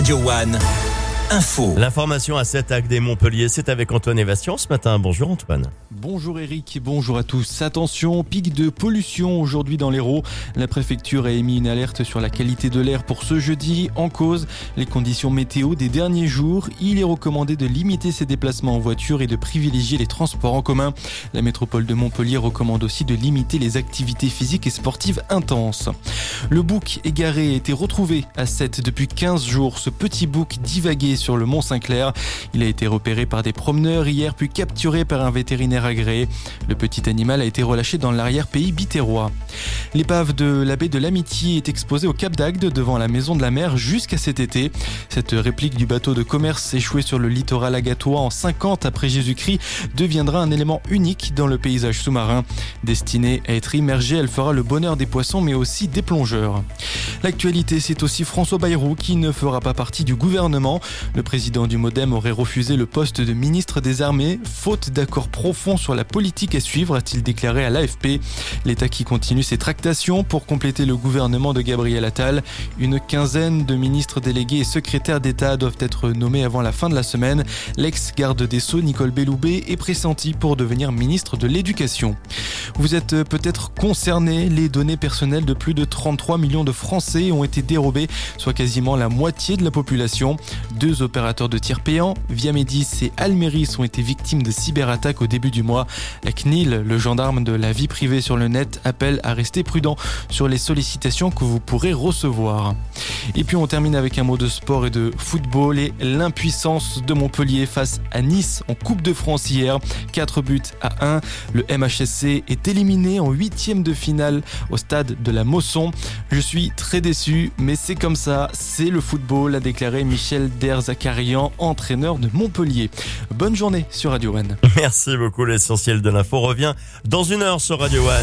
Radio One. Info. L'information à 7 actes des Montpellier, c'est avec Antoine Évation ce matin. Bonjour Antoine. Bonjour Eric bonjour à tous. Attention, pic de pollution aujourd'hui dans l'Hérault. La préfecture a émis une alerte sur la qualité de l'air pour ce jeudi. En cause, les conditions météo des derniers jours. Il est recommandé de limiter ses déplacements en voiture et de privilégier les transports en commun. La métropole de Montpellier recommande aussi de limiter les activités physiques et sportives intenses. Le bouc égaré a été retrouvé à 7 depuis 15 jours. Ce petit bouc divaguait sur le mont Saint-Clair. Il a été repéré par des promeneurs hier puis capturé par un vétérinaire agréé. Le petit animal a été relâché dans l'arrière-pays bitérois. L'épave de la baie de l'Amitié est exposée au Cap d'Agde devant la maison de la mer jusqu'à cet été. Cette réplique du bateau de commerce échoué sur le littoral agatois en 50 après Jésus-Christ deviendra un élément unique dans le paysage sous-marin. Destinée à être immergée, elle fera le bonheur des poissons mais aussi des plongeurs. L'actualité, c'est aussi François Bayrou qui ne fera pas partie du gouvernement. Le président du Modem aurait refusé le poste de ministre des Armées, faute d'accord profond sur la politique à suivre, a-t-il déclaré à l'AFP. L'État qui continue ses tractations pour compléter le gouvernement de Gabriel Attal. Une quinzaine de ministres délégués et secrétaires d'État doivent être nommés avant la fin de la semaine. L'ex-garde des Sceaux, Nicole Belloubet, est pressentie pour devenir ministre de l'Éducation. Vous êtes peut-être concerné, les données personnelles de plus de 33 millions de Français ont été dérobées, soit quasiment la moitié de la population. Deux opérateurs de tir payants, Viamedis et Almeris, ont été victimes de cyberattaques au début du mois. La CNIL, le gendarme de la vie privée sur le net, appelle à rester prudent sur les sollicitations que vous pourrez recevoir. Et puis on termine avec un mot de sport et de football et l'impuissance de Montpellier face à Nice en Coupe de France hier. 4 buts à 1. Le MHSC est éliminé en huitième de finale au stade de la Mosson. Je suis très déçu, mais c'est comme ça, c'est le football, a déclaré Michel Derzakarian, entraîneur de Montpellier. Bonne journée sur Radio One. Merci beaucoup, l'essentiel de l'info revient dans une heure sur Radio One.